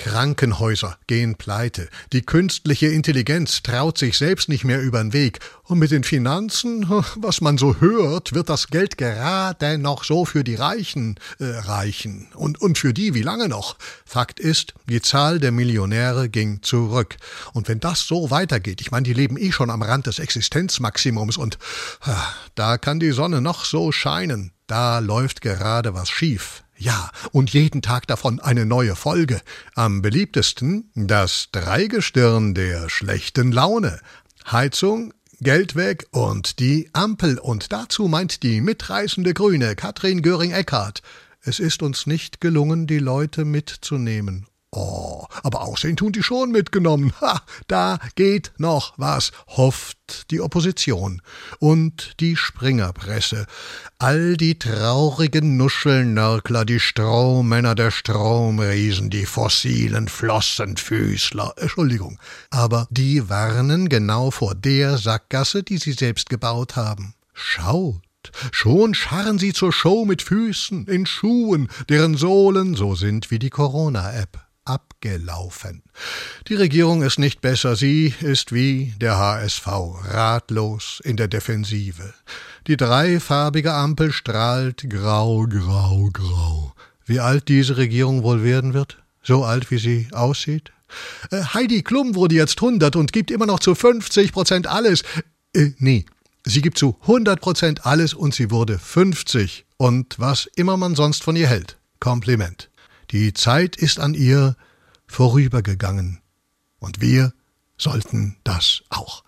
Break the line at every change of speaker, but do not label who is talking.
Krankenhäuser gehen pleite, die künstliche Intelligenz traut sich selbst nicht mehr übern Weg, und mit den Finanzen, was man so hört, wird das Geld gerade noch so für die Reichen äh, reichen. Und, und für die wie lange noch? Fakt ist, die Zahl der Millionäre ging zurück. Und wenn das so weitergeht, ich meine, die leben eh schon am Rand des Existenzmaximums und äh, da kann die Sonne noch so scheinen, da läuft gerade was schief. Ja, und jeden Tag davon eine neue Folge. Am beliebtesten das Dreigestirn der schlechten Laune. Heizung, Geld weg und die Ampel. Und dazu meint die mitreißende Grüne Katrin Göring-Eckardt. Es ist uns nicht gelungen, die Leute mitzunehmen. Oh, aber Aussehen tun die schon mitgenommen. Ha, da geht noch was, hofft die Opposition. Und die Springerpresse. All die traurigen Nuschelnörkler, die Strohmänner der Stromriesen, die fossilen Flossenfüßler. Entschuldigung. Aber die warnen genau vor der Sackgasse, die sie selbst gebaut haben. Schaut. Schon scharren sie zur Show mit Füßen, in Schuhen, deren Sohlen so sind wie die Corona-App abgelaufen. Die Regierung ist nicht besser, sie ist wie der HSV, ratlos in der Defensive. Die dreifarbige Ampel strahlt grau, grau, grau. Wie alt diese Regierung wohl werden wird? So alt, wie sie aussieht? Äh, Heidi Klum wurde jetzt 100 und gibt immer noch zu 50 Prozent alles. Äh, nee, sie gibt zu 100 Prozent alles und sie wurde 50. Und was immer man sonst von ihr hält. Kompliment. Die Zeit ist an ihr vorübergegangen, und wir sollten das auch.